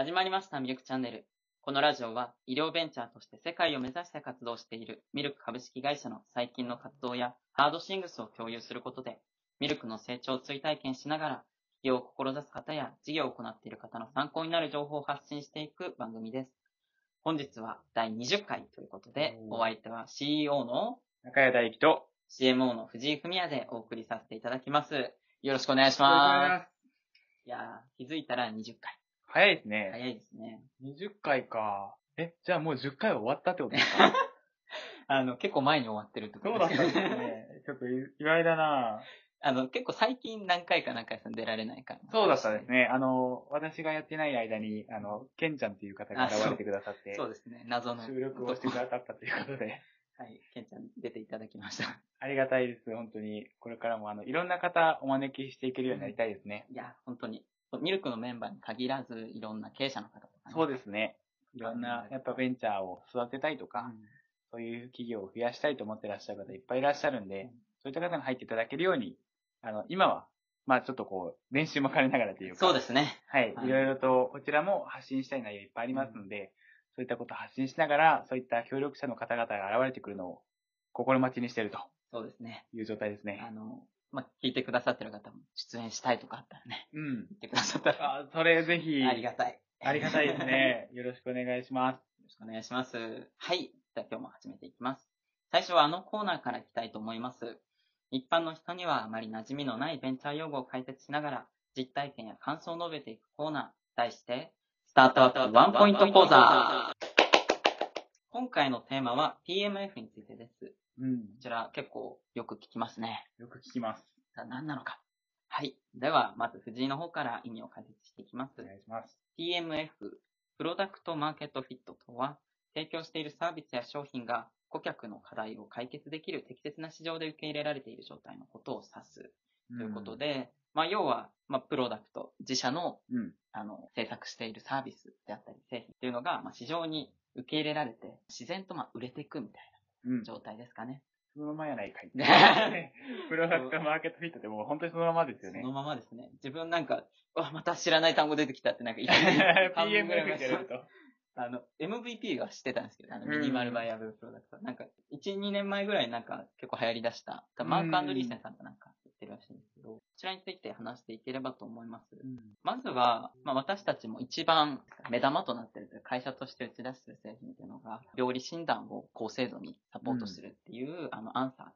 始まりましたミルクチャンネル。このラジオは医療ベンチャーとして世界を目指して活動しているミルク株式会社の最近の活動やハードシングスを共有することで、ミルクの成長を追体験しながら、起業を志す方や事業を行っている方の参考になる情報を発信していく番組です。本日は第20回ということで、お相手は CEO の中谷大輝と、CMO の藤井文也でお送りさせていただきます。よろしくお願いし。ますいやー、気づいたら20回。早いですね。早いですね。20回か。え、じゃあもう10回は終わったってことですか？あの、結構前に終わってるってことそうだったんですね。ちょっと意外だな あの、結構最近何回か何回か出られないから。そうだったですね。あの、私がやってない間に、あの、ケンちゃんっていう方が現れてくださって、そうですね。謎の。収録をしてくださったということで、はい。ケンちゃん出ていただきました。ありがたいです、本当に。これからも、あの、いろんな方お招きしていけるようになりたいですね。いや、本当に。ミルクのメンバーに限らず、いろんな経営者の方とか、ね。そうですね。いろんな、やっぱベンチャーを育てたいとか、うんそういう企業を増やしたいと思ってらっしゃる方いっぱいいらっしゃるんで、そういった方が入っていただけるように、あの、今は、まあちょっとこう、練習も兼ねながらというか、そうですね。はい。はいいろいろと、こちらも発信したい内容いっぱいありますので、そういったことを発信しながら、そういった協力者の方々が現れてくるのを心待ちにしているとそうですね。いう状態ですあね。の、まあ、聞いてくださってる方も出演したいとかあったらね、うん。言ってくださったら、あ、それぜひ、ありがたい。ありがたいですね。よろしくお願いします。よろしくお願いします。はい。じゃあ今日も始めていきます。最初はあのコーナーからいきたいと思います。一般の人にはあまり馴染みのないベンチャー用語を解説しながら、実体験や感想を述べていくコーナー、題して、スタートアップワンポイント講座。今回のテーマは PMF についてです。うん。こちら結構よく聞きますね。よく聞きます。さあ何なのか。はい。では、まず藤井の方から意味を解説していきますお。願いします。PMF、プロダクトマーケットフィットとは、提供しているサービスや商品が顧客の課題を解決できる適切な市場で受け入れられている状態のことを指すということで、まあ、要は、まあ、プロダクト、自社の、うん。あの、制作しているサービスであったり、製品っていうのが、まあ、市場に受け入れられて、自然と、まあ、売れていくみたいうん。な状態ですかね。そのままやないかい。ね プロダクトマーケットフィットってもう本当にそのままですよねその。ままですね。自分なんか、わ、また知らない単語出てきたって、なんか、一気に半分ぐらいやると。あの、MVP は知ってたんですけど、あの、うんミニマルバイアブルプロダクト。なんか、1、2年前ぐらいなんか結構流行り出した、多分マークアンドリーセンさんとなんか言ってるらしいんですけど、こちらについて話していければと思います。まずは、まあ、私たちも一番目玉となっているという会社として打ち出している製品というのが、病理診断を高精度にサポートするっていう、あの、アンサー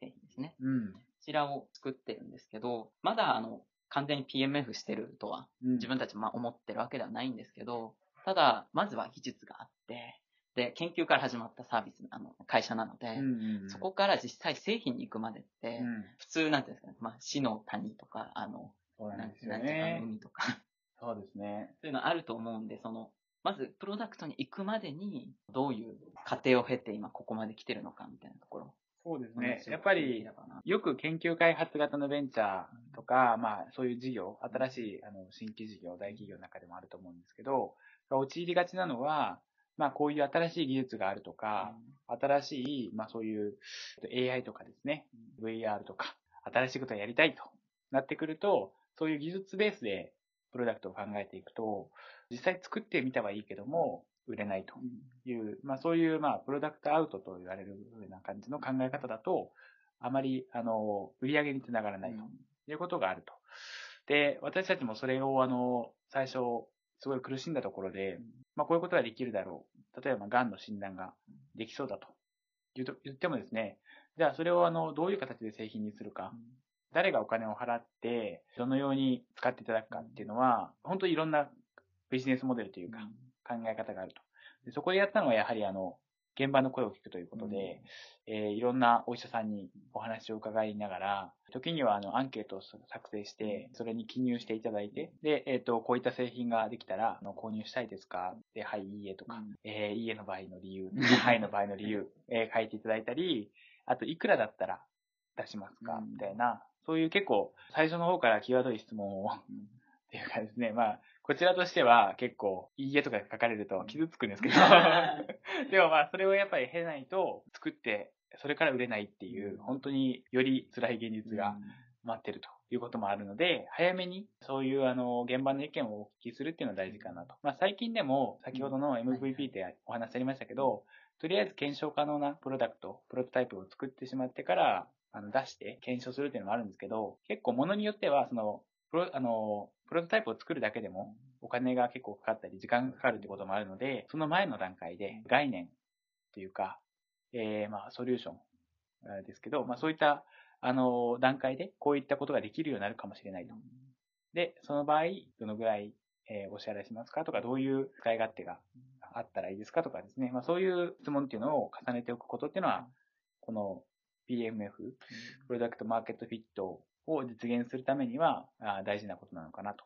製品ですね。うん。こちらを作ってるんですけど、まだあの、完全に PMF してるとはうん。自分たちもまあ思ってるわけではないんですけど、ただ、まずは技術があって、で、研究から始まったサービス、あの、会社なので、うんうん。そこから実際製品に行くまでって、うん。普通なんていうんですかね、まあ、死の谷とか、あの、そうなんですよね。海とか、そうですね。そういうのあると思うんで、その、まず、プロダクトに行くまでに、どういう過程を経て今ここまで来てるのかみたいなところ。そうですねやっぱりよく研究開発型のベンチャーとか、まあそういう事業、新しいあの新規事業、大企業の中でもあると思うんですけど、陥りがちなのは、まあこういう新しい技術があるとか、新しい、まあそういうえっと AI とかですね、VR とか、新しいことをやりたいとなってくると、そういう技術ベースでプロダクトを考えていくと、実際作ってみたはいいけども、売れないとうんいう、まあそういう、まあプロダクトアウトと言われるような感じの考え方だと、あまり、あの、売り上げにつながらないということがあると。で、私たちもそれを、あの、最初、すごい苦しんだところで、まあこういうことができるだろう。例えば、癌の診断ができそうだと。言ってもですね、じゃあそれをあの、どういう形で製品にするか、誰がお金を払って、どのように使っていただくかっていうのは、本当にいろんなビジネスモデルというか、考え方があると。でそこでやったのはやはりあの、現場の声を聞くということで、えーいろんなお医者さんにお話を伺いながら、時にはあのアンケートを作成して、それに記入していただいて、で、えっ、と、こういった製品ができたら、あの購入したいですか？で、はい、いいえとか、うん。えーいいえの場合の理由、はいの場合の理由、えー書いていただいたり、あと、いくらだったら出しますか？うん。みたいな、そういう結構、最初の方から際どい質問をっていうかですね、まあ、こちらとしては結構、いいえとか書かれると傷つくんですけど、でもまあ、それをやっぱり経ないと、作って、それから売れないっていう、本当により辛い現実が待ってるということもあるので、早めにそういうあの現場の意見をお聞きするっていうのは大事かなと。まあ、最近でも先ほどの MVP ってお話ありましたけど、とりあえず検証可能なプロダクト、プロトタイプを作ってしまってからあの出して検証するっていうのもあるんですけど、結構ものによってはそのプロあのプロトタイプを作るだけでもお金が結構かかったり時間がかかるってこともあるので、その前の段階で概念というか、えー、まあソリューションですけど、まあそういったあの、段階でこういったことができるようになるかもしれないと。で、その場合、どのぐらい、えー、お支払いしますかとか、どういう使い勝手があったらいいですかとかですね。まあそういう質問っていうのを重ねておくことっていうのは、この PMF、プロダクトマーケットフィットを実現するためには大事なことなのかなと。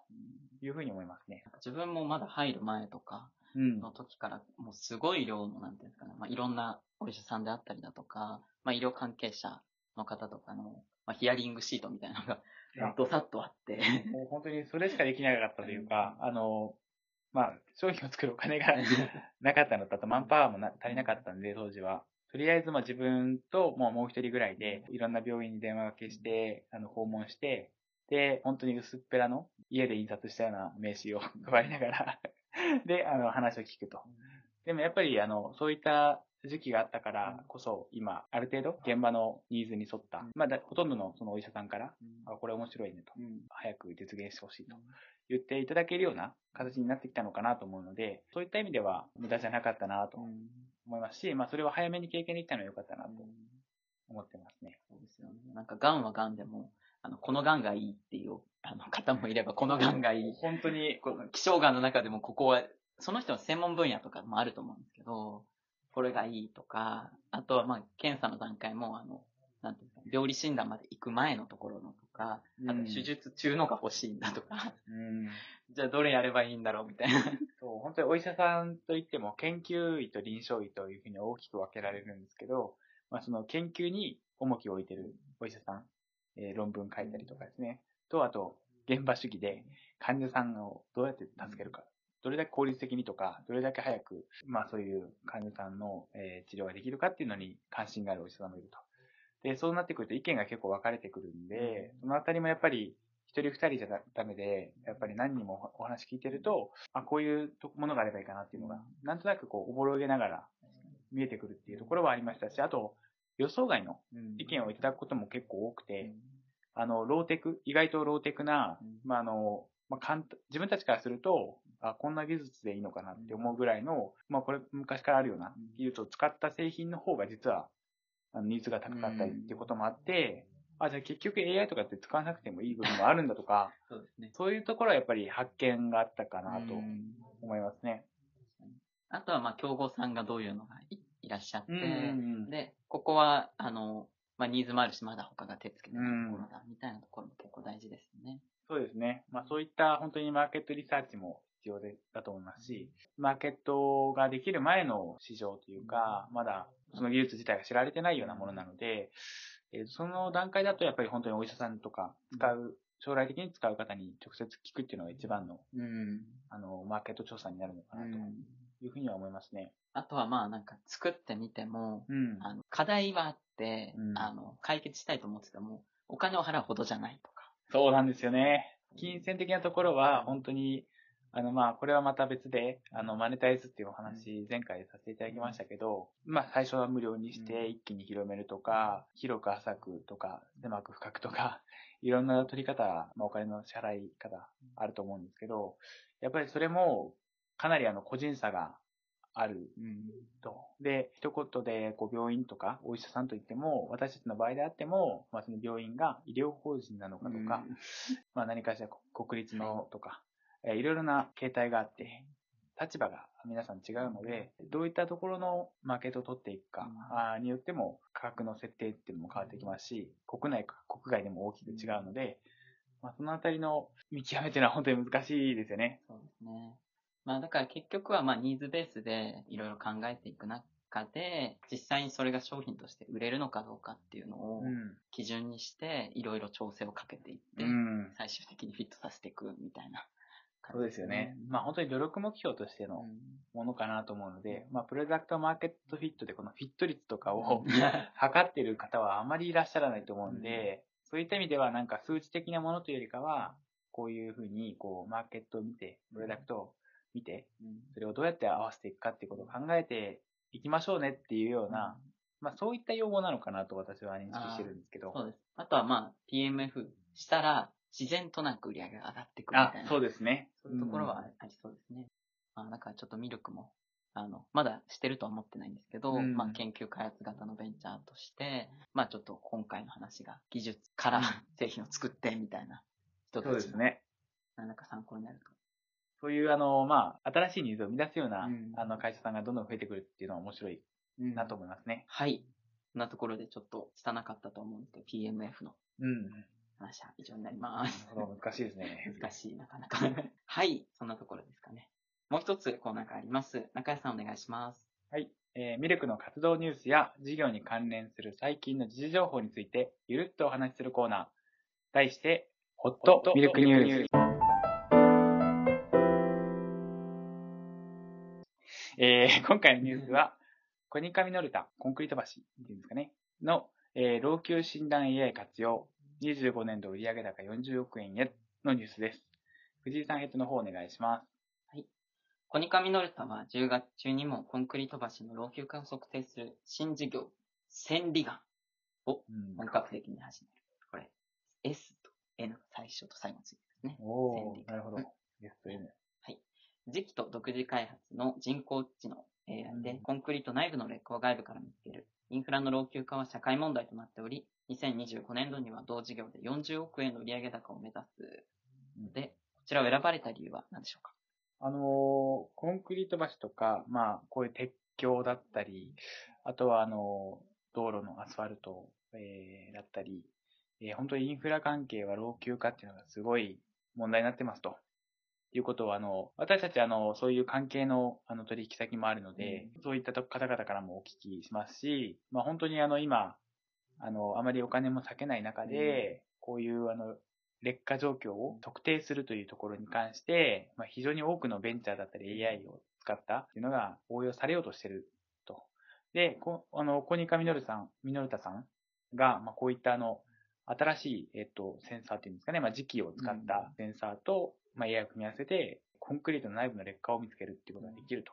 いうふうに思いますね。自分もまだ入る前とかの時から、もうすごい量の、なんていうんですかね、まあいろんなお医者さんであったりだとか、まあ医療関係者の方とかの、まあ、ヒアリングシートみたいなのが、どさっとあって。もう本当にそれしかできなかったというか、あの、まあ、商品を作るお金が なかったのと、あとマンパワーも足りなかったんで、当時は。とりあえず、まあ自分ともうもう一人ぐらいで、いろんな病院に電話がけして、あの、訪問して、で、本当に薄っぺらの家で印刷したような名刺を 配りながら で、あの、話を聞くと。でもやっぱり、あの、そういった時期があったからこそ、今、ある程度、現場のニーズに沿った、まあ、ほとんどのそのお医者さんから、あ、これ面白いねと、早く実現してほしいと。言っていただけるような形になってきたのかなと思うので、そういった意味では無駄じゃなかったなと思いますし、まあ、それを早めに経験できたのは良かったなと思ってますね。そうですよね。なんか、癌は癌でも、あの、この癌がいいっていうあの方もいれば、この癌がいい。本当に。希少癌の中でもここは、その人の専門分野とかもあると思うんですけど、これがいいとか、あとはまあ、検査の段階も、あの、なんていうか、病理診断まで行く前のところのとか、あと手術中のが欲しいんだとか、うん、じゃあどれやればいいんだろうみたいな。そう、本当にお医者さんといっても、研究医と臨床医というふうに大きく分けられるんですけど、まあその研究に重きを置いてるお医者さん、えー、論文書いたりとかですね、と、あと、現場主義で患者さんをどうやって助けるかどれだけ効率的にとか、どれだけ早く、まあそういう患者さんの、えー、治療ができるかっていうのに関心があるお医者さんもいると。で、そうなってくると意見が結構分かれてくるんで、そのあたりもやっぱり一人二人じゃダメで、やっぱり何人もお話聞いてると、あ、こういうものがあればいいかなっていうのが、なんとなくこう、おぼろげながら見えてくるっていうところはありましたし、あと、予想外の意見をいただくことも結構多くて、あの、ローテク、意外とローテクな、まあ、あの、まあ、簡単、自分たちからすると、あ、こんな技術でいいのかなって思うぐらいの、まあこれ昔からあるような技術を使った製品の方が実は、あのニーズが高かったりっていうこともあって、あ、じゃあ結局 AI とかって使わなくてもいい部分もあるんだとか、そうですね。そういうところはやっぱり発見があったかなと思いますね。あとはまあ競合さんがどういうのがいらっしゃって、で、ここは、あの、まあニーズもあるし、まだ他が手つけてないところだ、みたいなところも結構大事ですね。そうですね。まあそういった本当にマーケットリサーチも必要でだと思いますし、マーケットができる前の市場というか、まだその技術自体が知られてないようなものなので、えー、その段階だとやっぱり本当にお医者さんとか使う、将来的に使う方に直接聞くっていうのが一番の、うん、あの、マーケット調査になるのかなというふうには思いますね。あとはまあなんか作ってみても、うん、あの課題はあって、うん、あの、解決したいと思ってても、お金を払うほどじゃないとか。そうなんですよね。金銭的なところは本当にあの、まあ、これはまた別で、あの、マネタイズっていうお話、前回させていただきましたけど、まあ、最初は無料にして一気に広めるとか、広く浅くとか、狭く深くとか、いろんな取り方、まあ、お金の支払い方あると思うんですけど、やっぱりそれも、かなりあの、個人差があると。で、一言で、こう、病院とか、お医者さんといっても、私たちの場合であっても、まあ、その病院が医療法人なのかとか、まあ、何かしら国立のとか、えいろいろな形態があって、立場が皆さん違うので、どういったところのマーケットを取っていくかによっても価格の設定っていうのも変わってきますし、国内か国外でも大きく違うので、まあ、そのあたりの見極めっていうのは本当に難しいですよね。そうですね。まあだから結局はまあニーズベースでいろいろ考えていく中で、実際にそれが商品として売れるのかどうかっていうのを基準にしていろいろ調整をかけていって、最終的にフィットさせていくみたいなそうですよね。まあ本当に努力目標としてのものかなと思うので、まあプロダクトマーケットフィットでこのフィット率とかを 測っている方はあまりいらっしゃらないと思うんで、そういった意味ではなんか数値的なものというよりかは、こういうふうに、こう、マーケットを見て、プロダクトを見て、それをどうやって合わせていくかっていうことを考えていきましょうねっていうような、まあそういった用語なのかなと私は認識してるんですけど。そうです。あとはまあ PMF したら自然となく売り上げが上がってくるみたいな。あ、そうですね。そういうところはありそうですね。まあなんかちょっとミルクも、あの、まだしてるとは思ってないんですけど、うんまあ研究開発型のベンチャーとして、まあちょっと今回の話が技術から製品を作ってみたいな人そうたちの、ですね。なんか参考になると。そういうあの、まあ、新しいニーズを生み出すような、うんあの会社さんがどんどん増えてくるっていうのは面白いなと思いますね。はい。こんなところでちょっと拙かったと思うんですけど、PMF のうん。話は以上になります。ほど、難しいですね。難しい、なかなか。はい、そんなところですかね。もう一つコーナーがあります。中谷さんお願いします。はい。えーミルクの活動ニュースや事業に関連する最近の時事情報について、ゆるっとお話しするコーナー。題して、ホットミルクニュース。えー 今回のニュースは、コニカミノルタ、コンクリート橋っていうんですかね、の、えー老朽診断 AI 活用、25年度売上高40億円へのニュースです。藤井さん、ヘッドの方お願いします。コニカミノルタは10月中にもコンクリート橋の老朽化を測定する新事業、千里眼をうん本格的に始める。これ、S と N 最初と最後についてですね。おー、なるほどうん。ゲスト N。時期と独自開発の人工知能 AI で、うんコンクリート内部の劣化を外部から見つける。インフラの老朽化は社会問題となって2025年度には同事業で40億円の売上高を目指すので、こちらを選ばれた理由は何でしょうか？あのーコンクリート橋とか、まあ、こういう鉄橋だったり、あとは、あのー道路のアスファルト、えーだったり、えー本当にインフラ関係は老朽化っていうのがすごい問題になってますと。いうことは、あの、私たち、あの、そういう関係の、あの、取引先もあるので、そういったと方々からもお聞きしますし、まあ、本当に、あの、今、あの、あまりお金も避けない中で、こういう、あの、劣化状況を特定するというところに関して、まあ、非常に多くのベンチャーだったり AI を使ったっていうのが応用されようとしてると。で、こあの、コニカミノルさん、ミノルタさんが、まあ、こういったあの、新しい、えっと、センサーっていうんですかね、まあ、磁気を使ったセンサーと、まあ、AI を組み合わせて、コンクリートの内部の劣化を見つけるっていうことができると。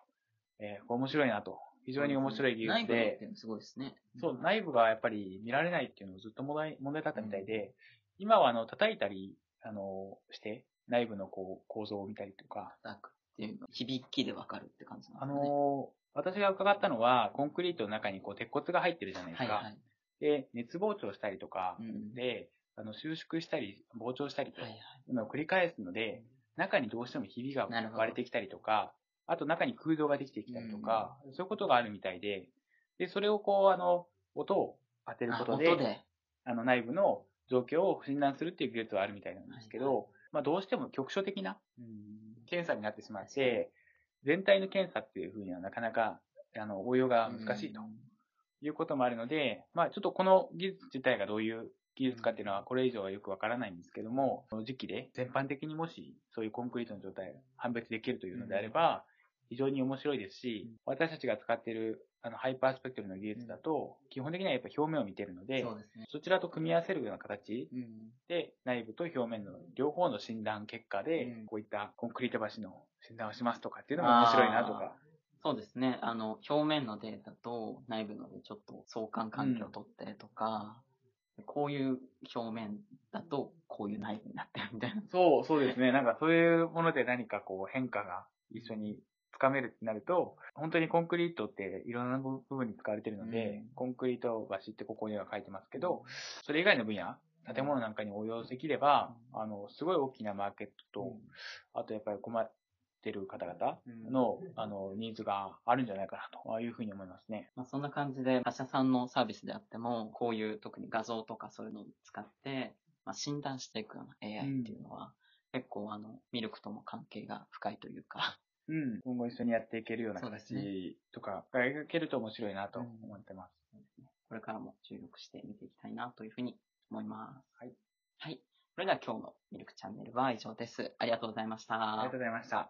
えー面白いなと。非常に面白い技術内部のっでて、いうのすごいですね。そう、内部がやっぱり見られないっていうのがずっと問題、問題だったみたいで、今はあの、叩いたり、あの、して、内部のこう、構造を見たりとか、叩くっていうの響きでわかるって感じなんあですかね。の、私が伺ったのは、コンクリートの中にこう、鉄骨が入ってるじゃないですか。はいはい。で、熱膨張したりとかう、ん。で、あの、収縮したり、膨張したりとはいうのを繰り返すので、中にどうしてもひびが割れてきたりとか、あと中に空洞ができてきたりとか、そういうことがあるみたいで、で、それをこう、あの、音を当てるあことで、音で。あの内部の状況を診断するっていう技術はあるみたいなんですけど、はまあどうしても局所的なうん。検査になってしまって、全体の検査っていうふうにはなかなか、あの、応用が難しいということもあるので、まあちょっとこの技術自体がどういう技術かっていうのはこれ以上はよくわからないんですけども、この時期で全般的にもしそういうコンクリートの状態を判別できるというのであれば、非常に面白いですし、私たちが使っているあのハイパースペクトルの技術だと、基本的にはやっぱ表面を見てるので、そうですね。そちらと組み合わせるような形うん。で、内部と表面の両方の診断結果で、うんこういったコンクリート橋の診断をしますとかっていうのも面白いなとか。そうですね。あの、表面のデータと内部のでちょっと相関関係を取ってとか、こういう表面だとこういう内部になってるみたいな。そう、そうですね。なんかそういうもので何かこう変化が一緒につかめるってなると、本当にコンクリートっていろんな部分に使われてるので、うん。コンクリート橋ってここには書いてますけど、それ以外の分野、建物なんかに応用できれば、あの、すごい大きなマーケットと、あとやっぱり困ってる方々の、あの、ニーズがあるんじゃないかなというふうに思いますね。まあ、そんな感じで、他社さんのサービスであっても、こういう特に画像とかそういうのを使って、まあ、診断していくような AI っていうのは、結構あの、ミルクとも関係が深いというか、うん。今後一緒にやっていけるような形とかが描けると面白いなと思ってます。そうですねこれからも注力して見ていきたいなというふうに思います。はい。はい。それでは今日のミルクチャンネルは以上です。ありがとうございました。ありがとうございました。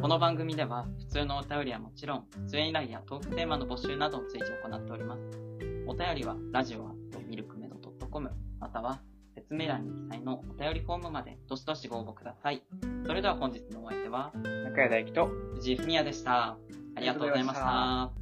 この番組では、普通のお便りはもちろん、出演依頼やトークテーマの募集などを随時行っております。お便りは、ラジオアットミルクメド .com、または、説明欄に記載のお便りフォームまで、どしどしご応募ください。それでは本日のお相手は、中谷大樹と、藤井文也でした。ありがとうございました。